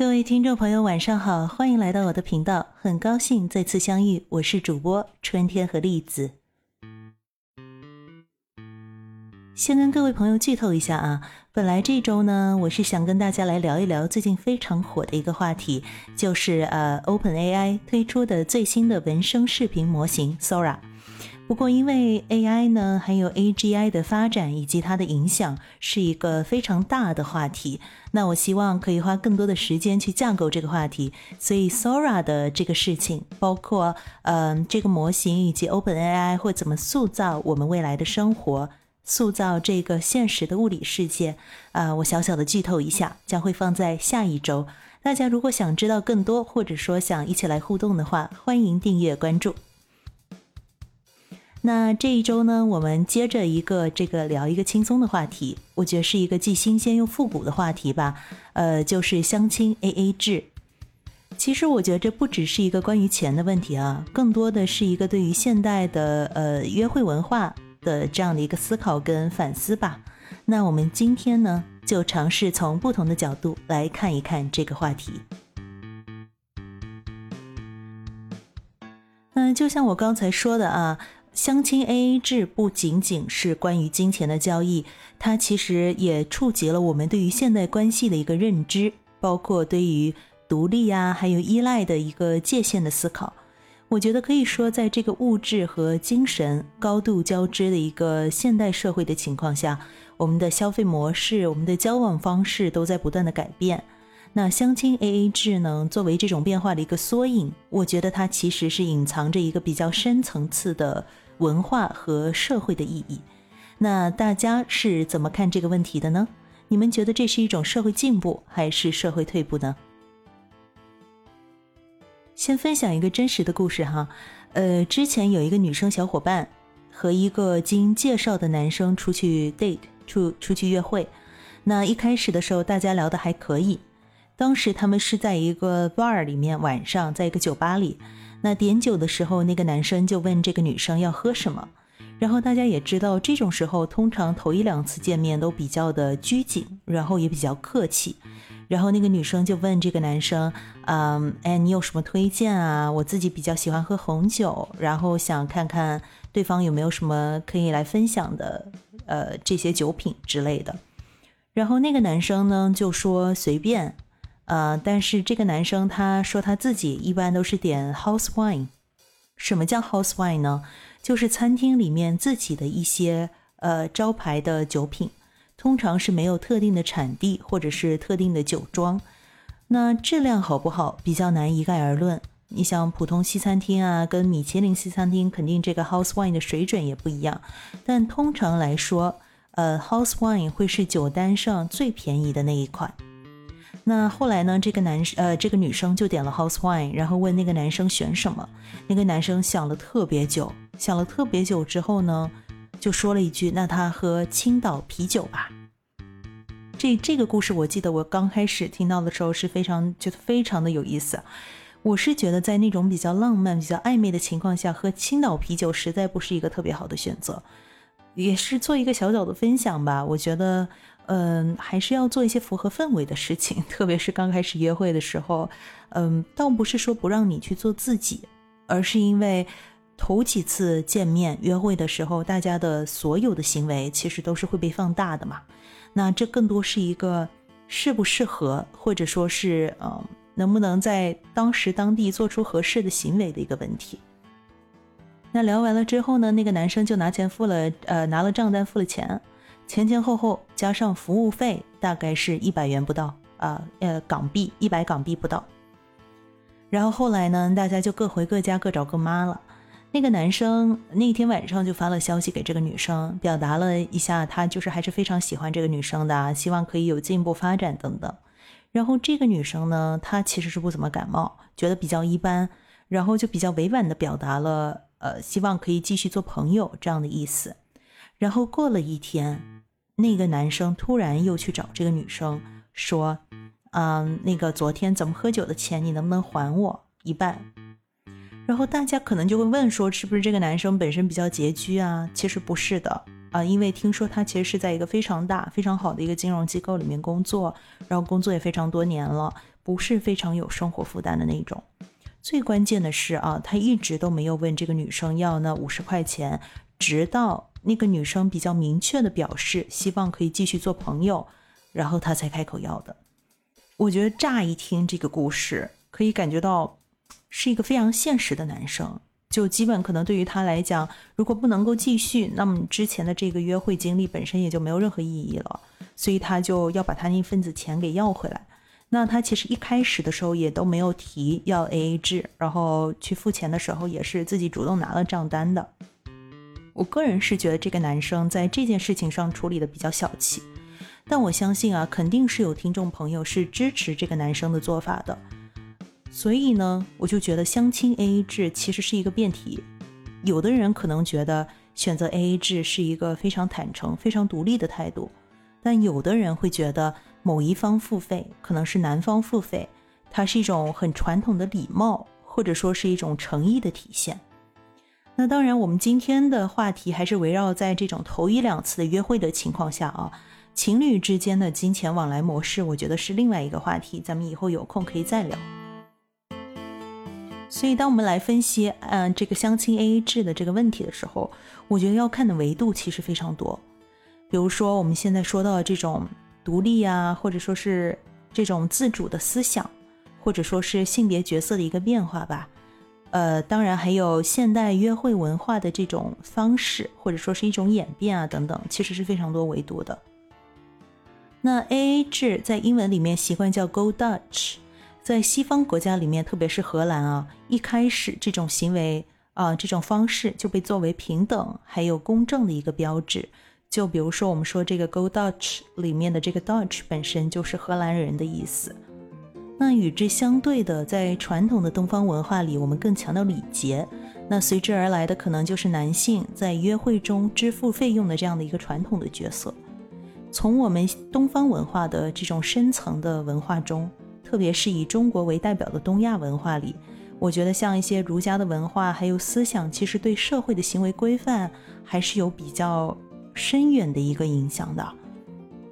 各位听众朋友，晚上好，欢迎来到我的频道，很高兴再次相遇，我是主播春天和栗子。先跟各位朋友剧透一下啊，本来这周呢，我是想跟大家来聊一聊最近非常火的一个话题，就是呃，OpenAI 推出的最新的文生视频模型 Sora。不过，因为 AI 呢，还有 AGI 的发展以及它的影响，是一个非常大的话题。那我希望可以花更多的时间去架构这个话题。所以，Sora 的这个事情，包括嗯这个模型以及 OpenAI 会怎么塑造我们未来的生活，塑造这个现实的物理世界，啊，我小小的剧透一下，将会放在下一周。大家如果想知道更多，或者说想一起来互动的话，欢迎订阅关注。那这一周呢，我们接着一个这个聊一个轻松的话题，我觉得是一个既新鲜又复古的话题吧。呃，就是相亲 AA 制。其实我觉得这不只是一个关于钱的问题啊，更多的是一个对于现代的呃约会文化的这样的一个思考跟反思吧。那我们今天呢，就尝试从不同的角度来看一看这个话题。嗯，就像我刚才说的啊。相亲 AA 制不仅仅是关于金钱的交易，它其实也触及了我们对于现代关系的一个认知，包括对于独立呀，还有依赖的一个界限的思考。我觉得可以说，在这个物质和精神高度交织的一个现代社会的情况下，我们的消费模式、我们的交往方式都在不断的改变。那相亲 AA 制呢？作为这种变化的一个缩影，我觉得它其实是隐藏着一个比较深层次的文化和社会的意义。那大家是怎么看这个问题的呢？你们觉得这是一种社会进步还是社会退步呢？先分享一个真实的故事哈，呃，之前有一个女生小伙伴和一个经介绍的男生出去 date 出出去约会，那一开始的时候大家聊的还可以。当时他们是在一个 bar 里面，晚上在一个酒吧里。那点酒的时候，那个男生就问这个女生要喝什么。然后大家也知道，这种时候通常头一两次见面都比较的拘谨，然后也比较客气。然后那个女生就问这个男生：“嗯，哎，你有什么推荐啊？我自己比较喜欢喝红酒，然后想看看对方有没有什么可以来分享的，呃，这些酒品之类的。”然后那个男生呢就说：“随便。”呃，但是这个男生他说他自己一般都是点 house wine。什么叫 house wine 呢？就是餐厅里面自己的一些呃招牌的酒品，通常是没有特定的产地或者是特定的酒庄。那质量好不好比较难一概而论。你像普通西餐厅啊，跟米其林西餐厅，肯定这个 house wine 的水准也不一样。但通常来说，呃，house wine 会是酒单上最便宜的那一款。那后来呢？这个男呃，这个女生就点了 house wine，然后问那个男生选什么。那个男生想了特别久，想了特别久之后呢，就说了一句：“那他喝青岛啤酒吧。”这这个故事我记得我刚开始听到的时候是非常觉得非常的有意思。我是觉得在那种比较浪漫、比较暧昧的情况下，喝青岛啤酒实在不是一个特别好的选择。也是做一个小小的分享吧，我觉得。嗯，还是要做一些符合氛围的事情，特别是刚开始约会的时候。嗯，倒不是说不让你去做自己，而是因为头几次见面约会的时候，大家的所有的行为其实都是会被放大的嘛。那这更多是一个适不适合，或者说是嗯，能不能在当时当地做出合适的行为的一个问题。那聊完了之后呢，那个男生就拿钱付了，呃，拿了账单付了钱。前前后后加上服务费，大概是一百元不到啊，呃，港币一百港币不到。然后后来呢，大家就各回各家，各找各妈了。那个男生那天晚上就发了消息给这个女生，表达了一下他就是还是非常喜欢这个女生的，希望可以有进一步发展等等。然后这个女生呢，她其实是不怎么感冒，觉得比较一般，然后就比较委婉的表达了，呃，希望可以继续做朋友这样的意思。然后过了一天。那个男生突然又去找这个女生说：“嗯，那个昨天咱们喝酒的钱，你能不能还我一半？”然后大家可能就会问说：“是不是这个男生本身比较拮据啊？”其实不是的啊，因为听说他其实是在一个非常大、非常好的一个金融机构里面工作，然后工作也非常多年了，不是非常有生活负担的那种。最关键的是啊，他一直都没有问这个女生要那五十块钱，直到那个女生比较明确的表示希望可以继续做朋友，然后他才开口要的。我觉得乍一听这个故事，可以感觉到是一个非常现实的男生。就基本可能对于他来讲，如果不能够继续，那么之前的这个约会经历本身也就没有任何意义了，所以他就要把他那份子钱给要回来。那他其实一开始的时候也都没有提要 A A 制，然后去付钱的时候也是自己主动拿了账单的。我个人是觉得这个男生在这件事情上处理的比较小气，但我相信啊，肯定是有听众朋友是支持这个男生的做法的。所以呢，我就觉得相亲 A A 制其实是一个辩题。有的人可能觉得选择 A A 制是一个非常坦诚、非常独立的态度，但有的人会觉得某一方付费，可能是男方付费，它是一种很传统的礼貌，或者说是一种诚意的体现。那当然，我们今天的话题还是围绕在这种头一两次的约会的情况下啊，情侣之间的金钱往来模式，我觉得是另外一个话题，咱们以后有空可以再聊。所以，当我们来分析，嗯，这个相亲 A A 制的这个问题的时候，我觉得要看的维度其实非常多。比如说，我们现在说到的这种独立啊，或者说是这种自主的思想，或者说是性别角色的一个变化吧。呃，当然还有现代约会文化的这种方式，或者说是一种演变啊等等，其实是非常多维度的。那 A A 制在英文里面习惯叫 Go Dutch。在西方国家里面，特别是荷兰啊，一开始这种行为啊，这种方式就被作为平等还有公正的一个标志。就比如说，我们说这个 “Go Dutch” 里面的这个 “Dutch” 本身就是荷兰人的意思。那与之相对的，在传统的东方文化里，我们更强调礼节。那随之而来的，可能就是男性在约会中支付费用的这样的一个传统的角色。从我们东方文化的这种深层的文化中。特别是以中国为代表的东亚文化里，我觉得像一些儒家的文化还有思想，其实对社会的行为规范还是有比较深远的一个影响的。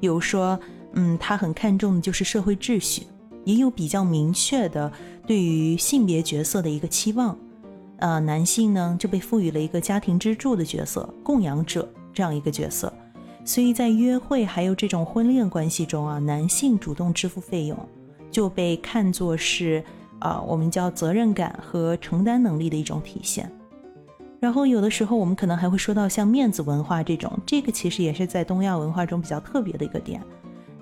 比如说，嗯，他很看重的就是社会秩序，也有比较明确的对于性别角色的一个期望。呃，男性呢就被赋予了一个家庭支柱的角色，供养者这样一个角色。所以在约会还有这种婚恋关系中啊，男性主动支付费用。就被看作是，啊，我们叫责任感和承担能力的一种体现。然后有的时候我们可能还会说到像面子文化这种，这个其实也是在东亚文化中比较特别的一个点。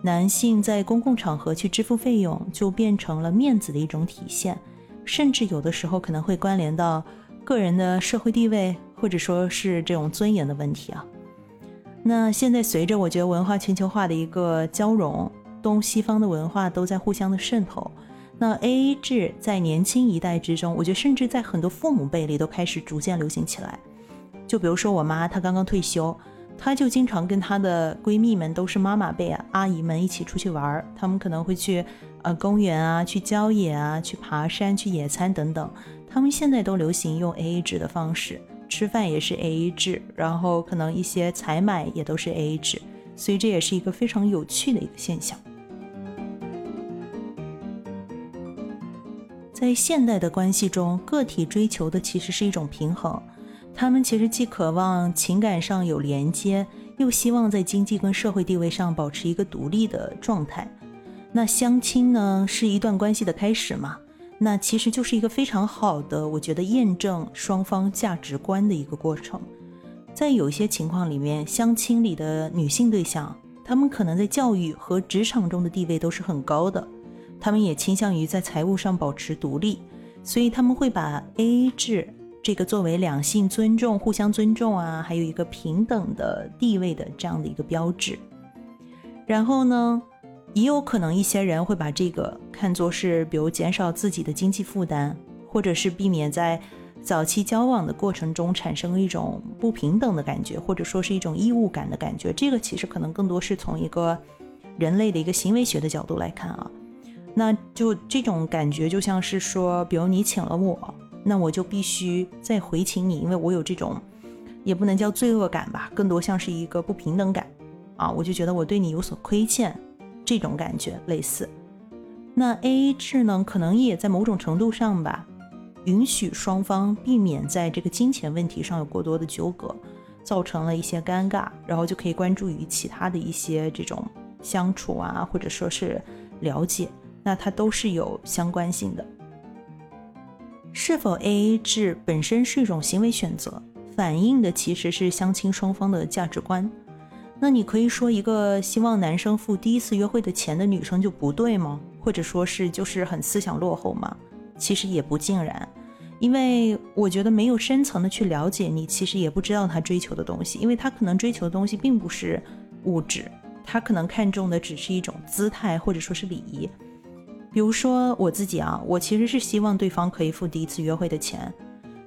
男性在公共场合去支付费用，就变成了面子的一种体现，甚至有的时候可能会关联到个人的社会地位，或者说是这种尊严的问题啊。那现在随着我觉得文化全球化的一个交融。东西方的文化都在互相的渗透，那 A A 制在年轻一代之中，我觉得甚至在很多父母辈里都开始逐渐流行起来。就比如说我妈，她刚刚退休，她就经常跟她的闺蜜们，都是妈妈辈啊、阿姨们一起出去玩儿。她们可能会去呃公园啊、去郊野啊、去爬山、去野餐等等。他们现在都流行用 A A 制的方式，吃饭也是 A A 制，然后可能一些采买也都是 A A 制，所以这也是一个非常有趣的一个现象。在现代的关系中，个体追求的其实是一种平衡。他们其实既渴望情感上有连接，又希望在经济跟社会地位上保持一个独立的状态。那相亲呢，是一段关系的开始嘛？那其实就是一个非常好的，我觉得验证双方价值观的一个过程。在有些情况里面，相亲里的女性对象，她们可能在教育和职场中的地位都是很高的。她们也倾向于在财务上保持独立，所以他们会把 A A 制这个作为两性尊重、互相尊重啊，还有一个平等的地位的这样的一个标志。然后呢，也有可能一些人会把这个看作是，比如减少自己的经济负担，或者是避免在早期交往的过程中产生一种不平等的感觉，或者说是一种义务感的感觉。这个其实可能更多是从一个人类的一个行为学的角度来看啊。那就这种感觉，就像是说，比如你请了我，那我就必须再回请你，因为我有这种，也不能叫罪恶感吧，更多像是一个不平等感啊，我就觉得我对你有所亏欠，这种感觉类似。那 AA 制呢，可能也在某种程度上吧，允许双方避免在这个金钱问题上有过多的纠葛，造成了一些尴尬，然后就可以关注于其他的一些这种相处啊，或者说是了解，那它都是有相关性的。是否 AA 制本身是一种行为选择，反映的其实是相亲双方的价值观。那你可以说一个希望男生付第一次约会的钱的女生就不对吗？或者说是就是很思想落后吗？其实也不尽然，因为我觉得没有深层的去了解你，其实也不知道他追求的东西，因为他可能追求的东西并不是物质，他可能看重的只是一种姿态或者说是礼仪。比如说我自己啊，我其实是希望对方可以付第一次约会的钱。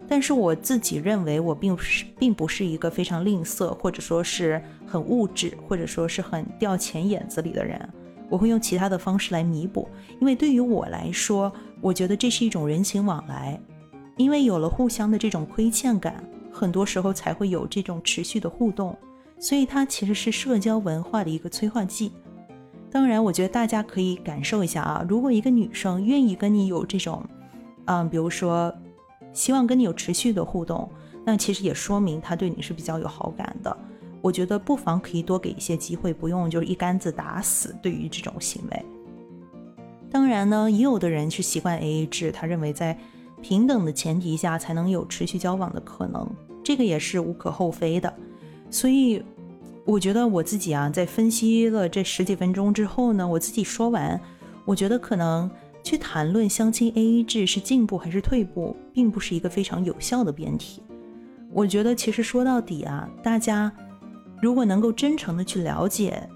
但是我自己认为，我并不是并不是一个非常吝啬，或者说是很物质，或者说是很掉钱眼子里的人。我会用其他的方式来弥补，因为对于我来说，我觉得这是一种人情往来。因为有了互相的这种亏欠感，很多时候才会有这种持续的互动，所以它其实是社交文化的一个催化剂。当然，我觉得大家可以感受一下啊，如果一个女生愿意跟你有这种，嗯，比如说。希望跟你有持续的互动，那其实也说明她对你是比较有好感的。我觉得不妨可以多给一些机会，不用就是一竿子打死。对于这种行为，当然呢，也有的人是习惯 AA 制，他认为在平等的前提下才能有持续交往的可能，这个也是无可厚非的。所以，我觉得我自己啊，在分析了这十几分钟之后呢，我自己说完，我觉得可能。去谈论相亲 AA 制是进步还是退步，并不是一个非常有效的辩题。我觉得，其实说到底啊，大家如果能够真诚的去了解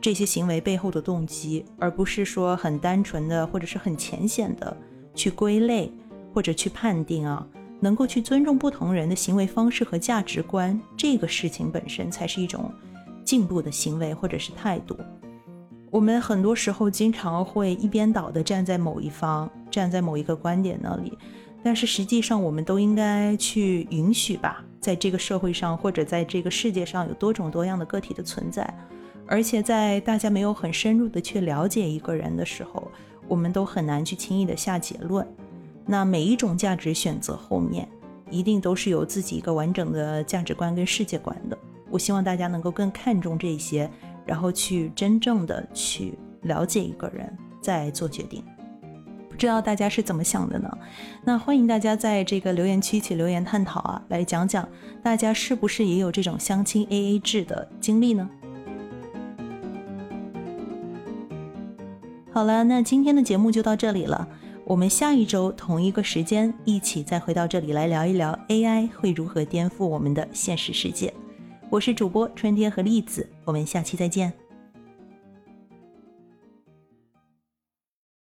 这些行为背后的动机，而不是说很单纯的或者是很浅显的去归类或者去判定啊，能够去尊重不同人的行为方式和价值观，这个事情本身才是一种进步的行为或者是态度。我们很多时候经常会一边倒的站在某一方，站在某一个观点那里，但是实际上我们都应该去允许吧，在这个社会上或者在这个世界上有多种多样的个体的存在，而且在大家没有很深入的去了解一个人的时候，我们都很难去轻易的下结论。那每一种价值选择后面，一定都是有自己一个完整的价值观跟世界观的。我希望大家能够更看重这些。然后去真正的去了解一个人，再做决定。不知道大家是怎么想的呢？那欢迎大家在这个留言区一起留言探讨啊，来讲讲大家是不是也有这种相亲 AA 制的经历呢？好了，那今天的节目就到这里了。我们下一周同一个时间一起再回到这里来聊一聊 AI 会如何颠覆我们的现实世界。我是主播春天和栗子，我们下期再见。